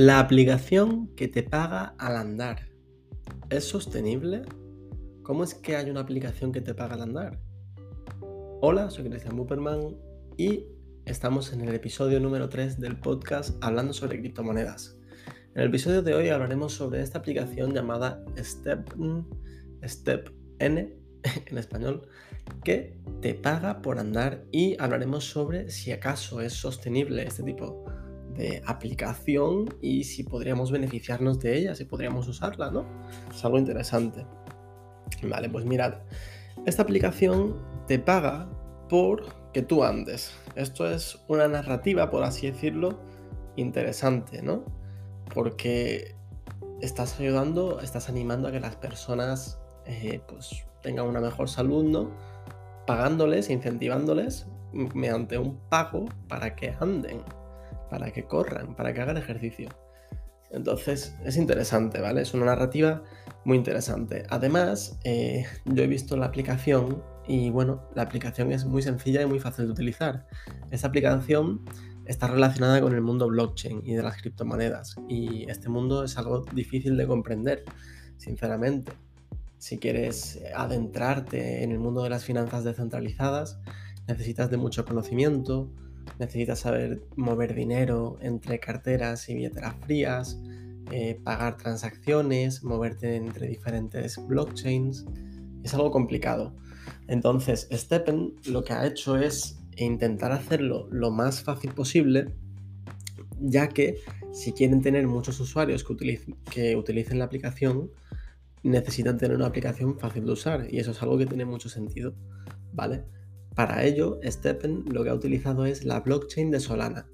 La aplicación que te paga al andar. ¿Es sostenible? ¿Cómo es que hay una aplicación que te paga al andar? Hola, soy Cristian Buperman y estamos en el episodio número 3 del podcast hablando sobre criptomonedas. En el episodio de hoy hablaremos sobre esta aplicación llamada Step, Step N en español que te paga por andar y hablaremos sobre si acaso es sostenible este tipo aplicación y si podríamos beneficiarnos de ella, si podríamos usarla, ¿no? Es algo interesante. Vale, pues mirad, esta aplicación te paga por que tú andes. Esto es una narrativa, por así decirlo, interesante, ¿no? Porque estás ayudando, estás animando a que las personas eh, pues tengan una mejor salud, ¿no? Pagándoles, incentivándoles mediante un pago para que anden para que corran, para que hagan ejercicio. Entonces es interesante, ¿vale? Es una narrativa muy interesante. Además, eh, yo he visto la aplicación y bueno, la aplicación es muy sencilla y muy fácil de utilizar. Esta aplicación está relacionada con el mundo blockchain y de las criptomonedas y este mundo es algo difícil de comprender, sinceramente. Si quieres adentrarte en el mundo de las finanzas descentralizadas, necesitas de mucho conocimiento, necesitas saber mover dinero entre carteras y billeteras frías, eh, pagar transacciones, moverte entre diferentes blockchains. Es algo complicado. Entonces, Steppen lo que ha hecho es intentar hacerlo lo más fácil posible, ya que si quieren tener muchos usuarios que utilicen, que utilicen la aplicación, necesitan tener una aplicación fácil de usar y eso es algo que tiene mucho sentido, ¿vale? Para ello, Steppen lo que ha utilizado es la blockchain de Solana.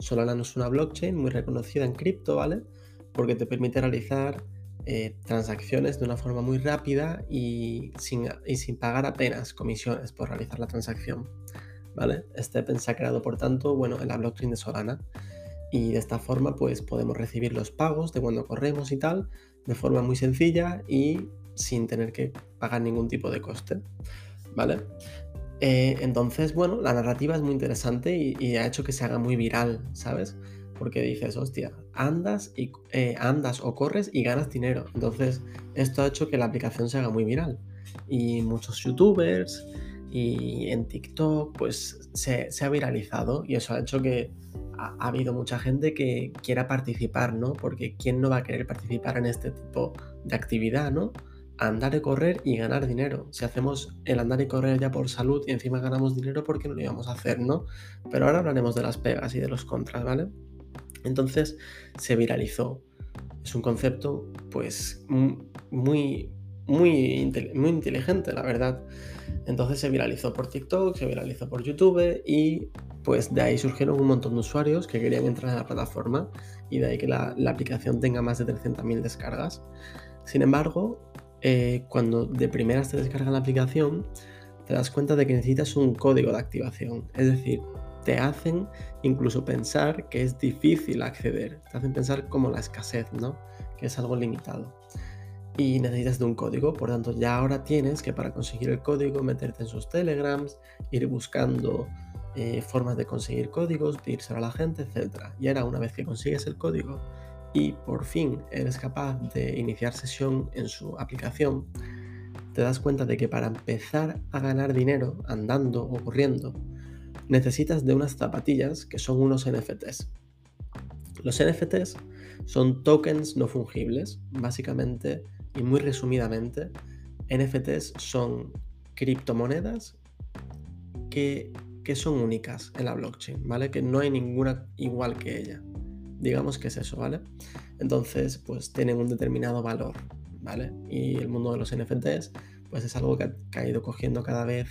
Solana no es una blockchain muy reconocida en cripto, ¿vale? Porque te permite realizar eh, transacciones de una forma muy rápida y sin, y sin pagar apenas comisiones por realizar la transacción, ¿vale? Steppen se ha creado, por tanto, bueno, en la blockchain de Solana. Y de esta forma, pues podemos recibir los pagos de cuando corremos y tal, de forma muy sencilla y sin tener que pagar ningún tipo de coste, ¿vale? Eh, entonces, bueno, la narrativa es muy interesante y, ha hecho que se haga muy viral, ¿sabes? Porque dices, hostia, andas, y, eh, andas o corres y ganas dinero. Entonces, esto ha hecho que la aplicación se haga muy viral. Y muchos youtubers y en TikTok, pues se, ha viralizado y eso ha hecho que ha, ha, habido mucha gente que quiera participar, ¿no? Porque ¿quién no va a querer participar en este tipo de actividad, ¿no? Andar y correr y ganar dinero. Si hacemos el andar y correr ya por salud y encima ganamos dinero, ¿por qué no lo íbamos a hacer, no? Pero ahora hablaremos de las pegas y de los contras, ¿vale? Entonces se viralizó. Es un concepto, pues, muy, muy, muy inteligente, la verdad. Entonces se viralizó por TikTok, se viralizó por YouTube y pues de ahí surgieron un montón de usuarios que querían entrar en la plataforma y de ahí que la, la aplicación tenga más de 300.000 descargas. Sin embargo, eh, cuando de primeras te descargan la aplicación, te das cuenta de que necesitas un código de activación. Es decir, te hacen incluso pensar que es difícil acceder. Te hacen pensar como la escasez, ¿no? Que es algo limitado. Y necesitas de un código, por tanto ya ahora tienes que para conseguir el código meterte en sus telegrams, ir buscando eh, formas de conseguir códigos, irse a la gente, etc. Y ahora una vez que consigues el código, y por fin eres capaz de iniciar sesión en su aplicación, te das cuenta de que para empezar a ganar dinero andando o corriendo, necesitas de unas zapatillas que son unos NFTs. Los NFTs son tokens no fungibles, básicamente y muy resumidamente, NFTs son criptomonedas que, que son únicas en la blockchain, ¿vale? Que no hay ninguna igual que ella. Digamos que es eso, ¿vale? Entonces, pues tienen un determinado valor, ¿vale? Y el mundo de los NFTs, pues es algo que ha, ido cogiendo cada vez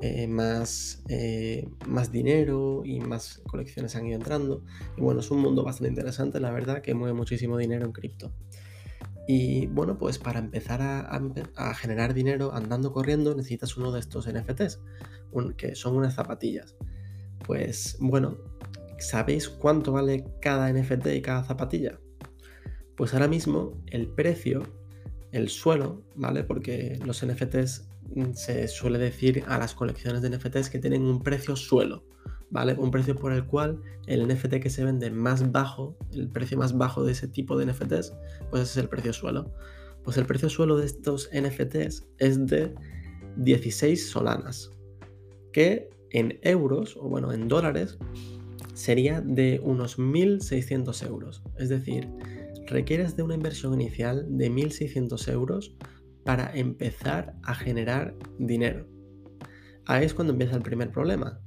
eh, más, eh, más dinero y más colecciones han ido entrando. Y bueno, es un mundo bastante interesante, la verdad, que mueve muchísimo dinero en cripto. Y bueno, pues para empezar a, generar dinero andando corriendo necesitas uno de estos NFTs, que son unas zapatillas. Pues bueno, ¿Sabéis cuánto vale cada NFT y cada zapatilla? Pues ahora mismo el precio, el suelo, ¿vale? Porque los NFTs mm, se suele decir a las colecciones de NFTs que tienen un precio suelo, ¿vale? Un precio por el cual el NFT que se vende más bajo, el precio más bajo de ese tipo de NFTs, pues ese es el precio suelo. Pues el precio suelo de estos NFTs es de 16 solanas, que en euros, o bueno, en dólares, sería de unos 1.600 euros. Es decir, requieres de una inversión inicial de 1.600 euros para empezar a generar dinero. Ahí es cuando empieza el primer problema.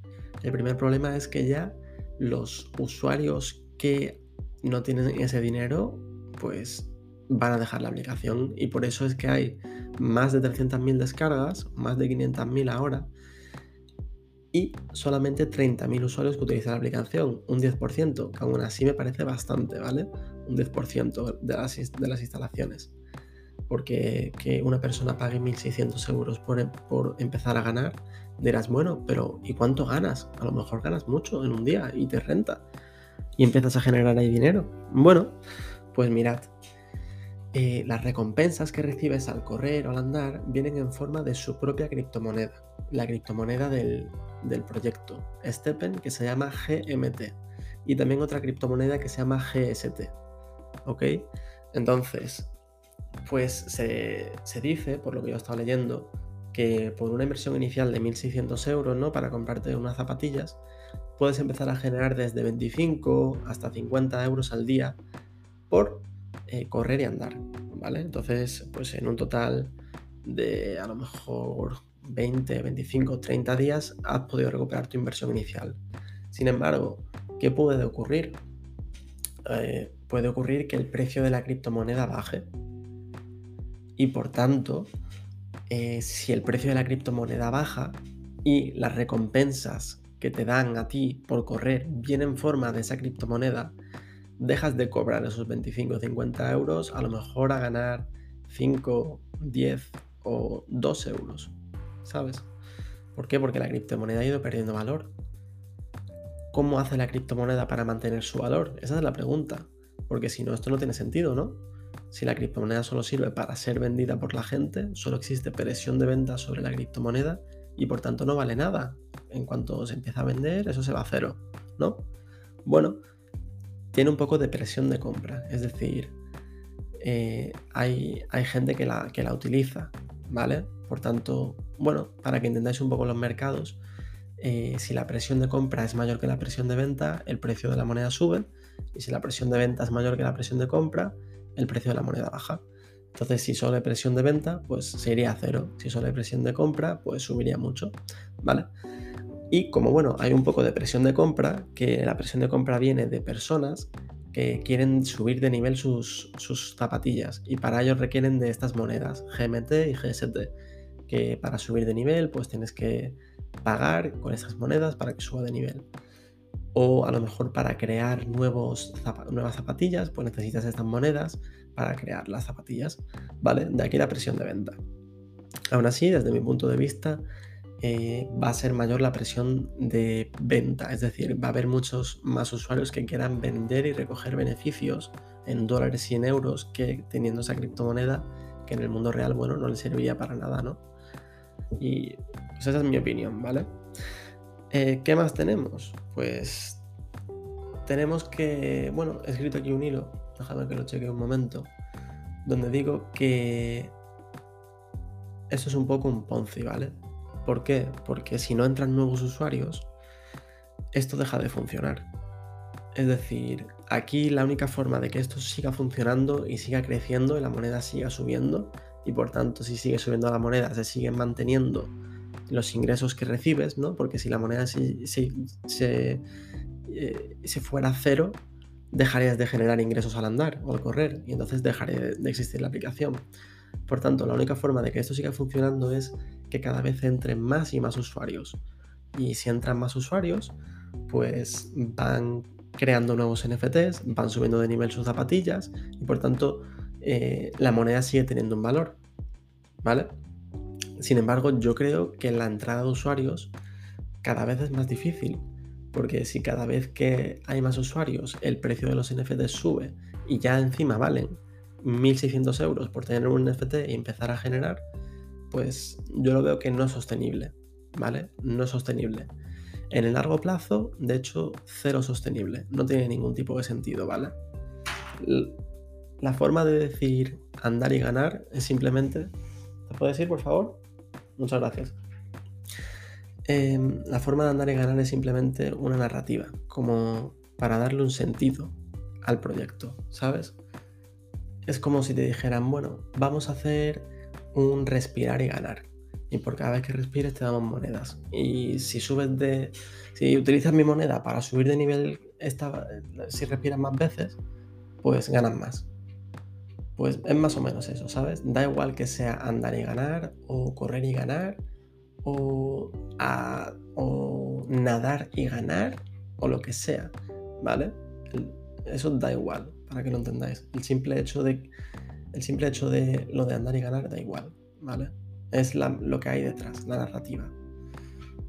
El primer problema es que ya los usuarios que no tienen ese dinero, pues van a dejar la aplicación y por eso es que hay más de 300.000 descargas, más de 500.000 ahora, y solamente 30.000 usuarios que utilizan la aplicación, un 10%, que aún así me parece bastante, ¿vale? Un 10% de las, de las instalaciones. Porque que una persona pague 1.600 euros por, por empezar a ganar, dirás, bueno, pero ¿y cuánto ganas? A lo mejor ganas mucho en un día y te renta. Y empiezas a generar ahí dinero. Bueno, pues mirad, eh, las recompensas que recibes al correr o al andar vienen en forma de su propia criptomoneda, la criptomoneda del, proyecto Steppen que se llama GMT y también otra criptomoneda que se llama GST. ¿Ok? Entonces, pues se, dice, por lo que yo he estado leyendo, que por una inversión inicial de 1.600 euros, ¿no? Para comprarte unas zapatillas, puedes empezar a generar desde 25 hasta 50 euros al día por eh, correr y andar, ¿vale? Entonces, pues en un total de a lo mejor 20, 25, 30 días has podido recuperar tu inversión inicial. Sin embargo, ¿qué puede ocurrir? Eh, puede ocurrir que el precio de la criptomoneda baje. Y por tanto, eh, si el precio de la criptomoneda baja y las recompensas que te dan a ti por correr vienen en forma de esa criptomoneda, dejas de cobrar esos 25 o 50 euros a lo mejor a ganar 5, 10 o 2 euros, ¿sabes? ¿Por qué? Porque la criptomoneda ha ido perdiendo valor. ¿Cómo hace la criptomoneda para mantener su valor? Esa es la pregunta. Porque si no, esto no tiene sentido, ¿no? Si la criptomoneda solo sirve para ser vendida por la gente, solo existe presión de venta sobre la criptomoneda y por tanto no vale nada. En cuanto se empieza a vender, eso se va a cero, ¿no? Bueno, tiene un poco de presión de compra. Es decir, eh, hay, hay, gente que la, que la utiliza, ¿vale? Por tanto, bueno, para que entendáis un poco los mercados, eh, si la presión de compra es mayor que la presión de venta, el precio de la moneda sube. Y si la presión de venta es mayor que la presión de compra, el precio de la moneda baja. Entonces, si solo hay presión de venta, pues se iría a cero. Si solo hay presión de compra, pues subiría mucho, ¿vale? Y como bueno, hay un poco de presión de compra, que la presión de compra viene de personas que quieren subir de nivel sus, zapatillas y para ello requieren de estas monedas, GMT y GST, que para subir de nivel pues tienes que pagar con esas monedas para que suba de nivel. O a lo mejor para crear nuevos, nuevas zapatillas, pues necesitas estas monedas para crear las zapatillas, ¿vale? De aquí la presión de venta. Aún así, desde mi punto de vista, eh, va a ser mayor la presión de venta, es decir, va a haber muchos más usuarios que quieran vender y recoger beneficios en dólares y en euros que teniendo esa criptomoneda que en el mundo real, bueno, no le serviría para nada, ¿no? Y pues esa es mi opinión, ¿vale? Eh, ¿Qué más tenemos? Pues tenemos que, bueno, he escrito aquí un hilo, déjame que lo cheque un momento, donde digo que eso es un poco un Ponzi, ¿vale? ¿Por qué? Porque si no entran nuevos usuarios, esto deja de funcionar. Es decir, aquí la única forma de que esto siga funcionando y siga creciendo y la moneda siga subiendo, y por tanto si sigue subiendo la moneda se siguen manteniendo los ingresos que recibes, ¿no? Porque si la moneda se, se, eh, fuera cero, dejarías de generar ingresos al andar o al correr, y entonces dejaría de existir la aplicación. Por tanto, la única forma de que esto siga funcionando es que cada vez entren más y más usuarios. Y si entran más usuarios, pues van creando nuevos NFTs, van subiendo de nivel sus zapatillas y por tanto eh, la moneda sigue teniendo un valor. ¿Vale? Sin embargo, yo creo que la entrada de usuarios cada vez es más difícil. Porque si cada vez que hay más usuarios el precio de los NFTs sube y ya encima valen 1.600 euros por tener un NFT y empezar a generar, pues yo lo veo que no es sostenible, ¿vale? No es sostenible. En el largo plazo, de hecho, cero sostenible. No tiene ningún tipo de sentido, ¿vale? La forma de decir andar y ganar es simplemente... ¿Te puedes ir, por favor? Muchas gracias. Em, la forma de andar y ganar es simplemente una narrativa, como para darle un sentido al proyecto, ¿sabes? Es como si te dijeran, bueno, vamos a hacer un respirar y ganar. Y por cada vez que respires te damos monedas. Y si subes de. Si utilizas mi moneda para subir de nivel esta, si respiras más veces, pues ganas más. Pues es más o menos eso, ¿sabes? Da igual que sea andar y ganar, o correr y ganar, o, o nadar y ganar, o lo que sea, ¿vale? eso da igual, para que lo entendáis. El simple hecho de, el simple hecho de lo de andar y ganar da igual, ¿vale? Es lo que hay detrás, la narrativa.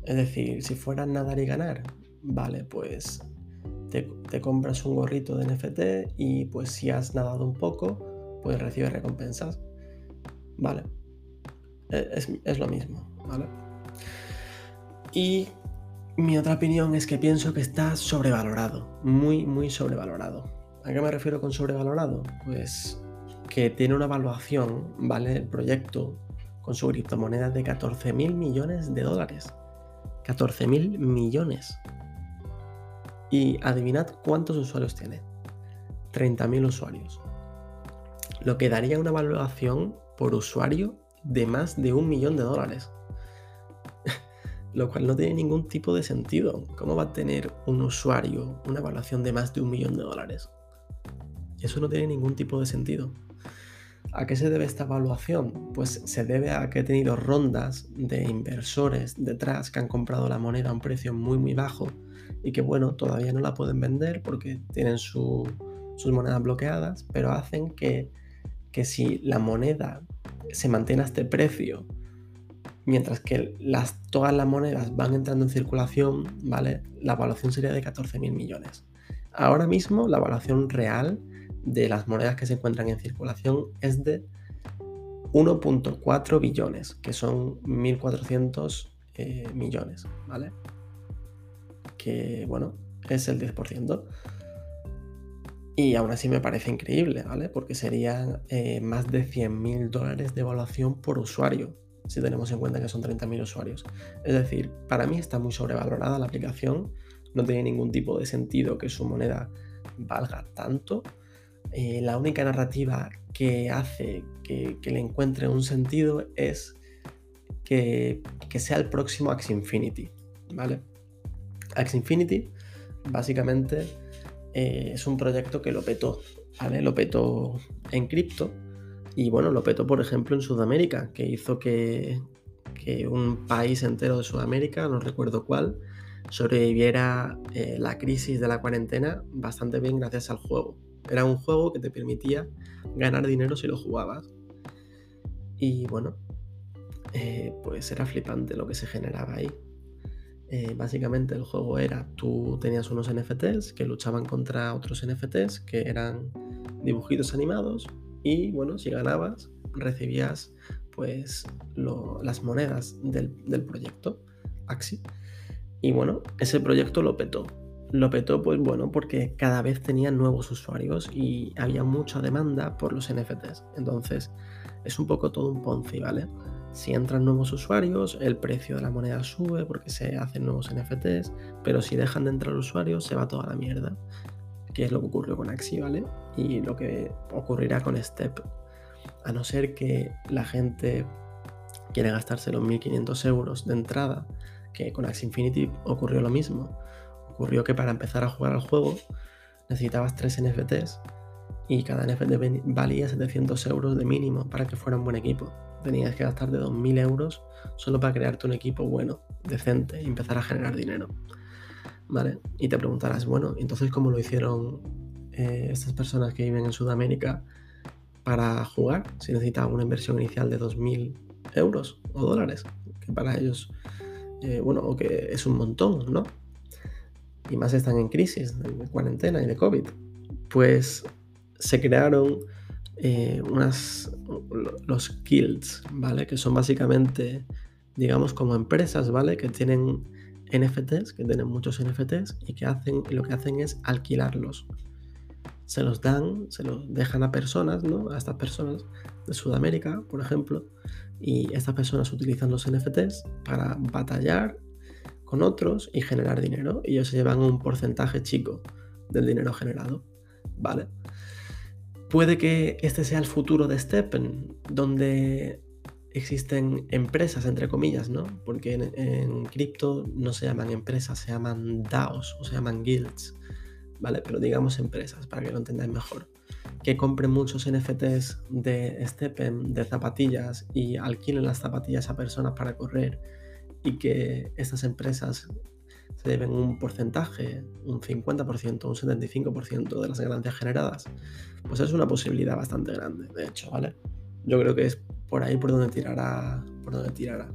Es decir, si fuera nadar y ganar, vale, pues te, te, compras un gorrito de NFT y pues si has nadado un poco, pues recibe recompensas. Vale. E, es, lo mismo, ¿vale? Y mi otra opinión es que pienso que está sobrevalorado. Muy, muy sobrevalorado. ¿A qué me refiero con sobrevalorado? Pues que tiene una evaluación, ¿vale? El proyecto con su criptomoneda de 14 mil millones de dólares. 14 mil millones. Y adivinad cuántos usuarios tiene. 30.000 usuarios lo que daría una valoración por usuario de más de un millón de dólares. lo cual no tiene ningún tipo de sentido. ¿Cómo va a tener un usuario una evaluación de más de un millón de dólares? Eso no tiene ningún tipo de sentido. ¿A qué se debe esta evaluación? Pues se debe a que he tenido rondas de inversores detrás que han comprado la moneda a un precio muy muy bajo y que bueno, todavía no la pueden vender porque tienen sus monedas bloqueadas, pero hacen que que si la moneda se mantiene a este precio, mientras que las, todas las monedas van entrando en circulación, ¿vale? La evaluación sería de 14.000 millones. Ahora mismo la evaluación real de las monedas que se encuentran en circulación es de 1.4 billones, que son 1.400 eh, millones, ¿vale? Que, bueno, es el 10%. Y aún así me parece increíble, ¿vale? Porque serían eh, más de 100.000 dólares de evaluación por usuario, si tenemos en cuenta que son 30.000 usuarios. Es decir, para mí está muy sobrevalorada la aplicación, no tiene ningún tipo de sentido que su moneda valga tanto. Eh, la única narrativa que hace que, le encuentre un sentido es que, que sea el próximo Axie Infinity, ¿vale? Infinity, básicamente eh, es un proyecto que lo petó, ¿vale? Lo petó en cripto y bueno, lo petó por ejemplo en Sudamérica, que hizo que, un país entero de Sudamérica, no recuerdo cuál, sobreviviera eh, la crisis de la cuarentena bastante bien gracias al juego. Era un juego que te permitía ganar dinero si lo jugabas. Y bueno, eh, pues era flipante lo que se generaba ahí. Eh, básicamente el juego era, tú tenías unos NFTs que luchaban contra otros NFTs que eran dibujitos animados y bueno, si ganabas recibías pues las monedas del, del, proyecto Axi. Y bueno, ese proyecto lo petó. Lo petó pues bueno porque cada vez tenía nuevos usuarios y había mucha demanda por los NFTs. Entonces es un poco todo un Ponzi, ¿vale? Si entran nuevos usuarios, el precio de la moneda sube porque se hacen nuevos NFTs, pero si dejan de entrar usuarios, se va toda la mierda. Que es lo que ocurrió con Axi, ¿vale? Y lo que ocurrirá con Step. A no ser que la gente quiera gastarse los 1500 euros de entrada, que con Axie Infinity ocurrió lo mismo. Ocurrió que para empezar a jugar al juego necesitabas 3 NFTs y cada NFT valía 700 euros de mínimo para que fuera un buen equipo tenías que gastar de 2.000 euros solo para crearte un equipo bueno, decente y empezar a generar dinero. ¿Vale? Y te preguntarás, bueno, entonces cómo lo hicieron eh, estas personas que viven en Sudamérica para jugar si necesitaban una inversión inicial de 2.000 euros o dólares, que para ellos, eh, bueno, o que es un montón, ¿no? Y más están en crisis de cuarentena y de COVID. Pues se crearon eh, los guilds, ¿vale? Que son básicamente, digamos, como empresas, ¿vale? Que tienen NFTs, que tienen muchos NFTs y que hacen, lo que hacen es alquilarlos. Se los dan, se los dejan a personas, ¿no? A estas personas de Sudamérica, por ejemplo, y estas personas utilizan los NFTs para batallar con otros y generar dinero. Y ellos se llevan un porcentaje chico del dinero generado, ¿vale? Puede que este sea el futuro de Steppen, donde existen empresas, entre comillas, ¿no? Porque en, cripto no se llaman empresas, se llaman DAOs o se llaman guilds, ¿vale? Pero digamos empresas, para que lo entendáis mejor. Que compren muchos NFTs de Steppen, de zapatillas, y alquilen las zapatillas a personas para correr, y que estas empresas se lleven un porcentaje, un 50%, un 75% de las ganancias generadas, pues es una posibilidad bastante grande, de hecho, ¿vale? Yo creo que es por ahí por donde tirará, por donde tirará.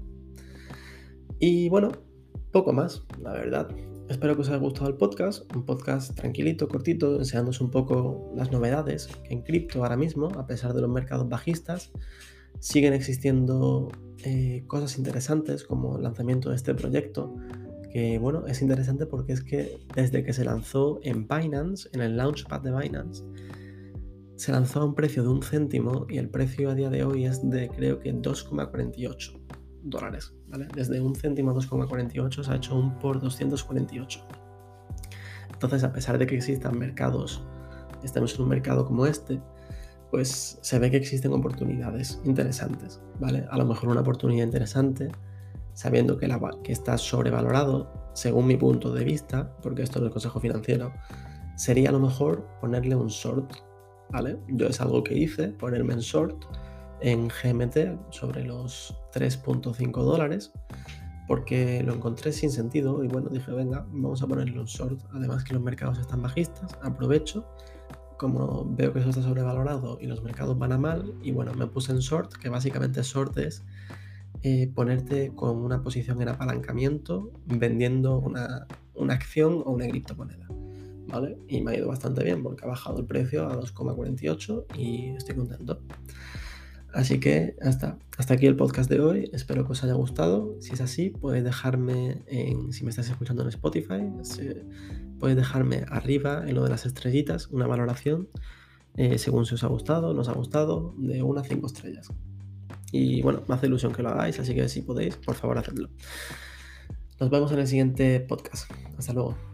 Y bueno, poco más, la verdad. Espero que os haya gustado el podcast, un podcast tranquilito, cortito, enseñándoos un poco las novedades en cripto ahora mismo, a pesar de los mercados bajistas. Siguen existiendo eh, cosas interesantes como el lanzamiento de este proyecto, que bueno, es interesante porque es que desde que se lanzó en Binance, en el Launchpad de Binance, se lanzó a un precio de un céntimo y el precio a día de hoy es de creo que 2,48 dólares. ¿vale? Desde un céntimo a 2,48 se ha hecho un por 248. Entonces, a pesar de que existan mercados, estamos en un mercado como este, pues se ve que existen oportunidades interesantes, ¿vale? A lo mejor una oportunidad interesante, sabiendo que, la, que está sobrevalorado, según mi punto de vista, porque esto es el consejo financiero, sería a lo mejor ponerle un short yo es algo que hice, ponerme en short en GMT sobre los 3.5 dólares porque lo encontré sin sentido y bueno, dije, venga, vamos a ponerle un short. Además que los mercados están bajistas, aprovecho, como veo que eso está sobrevalorado y los mercados van a mal, y bueno, me puse en short, que básicamente short es eh, ponerte con una posición en apalancamiento vendiendo una, una acción o una criptomoneda. Y me ha ido bastante bien porque ha bajado el precio a 2,48 y estoy contento. Así que hasta, hasta aquí el podcast de hoy. Espero que os haya gustado. Si es así, podéis dejarme en, si me estás escuchando en Spotify, podéis dejarme arriba en lo de las estrellitas una valoración eh, según si os ha gustado, no os ha gustado, de 1 a 5 estrellas. Y bueno, me hace ilusión que lo hagáis, así que si podéis, por favor, hacedlo. Nos vemos en el siguiente podcast. Hasta luego.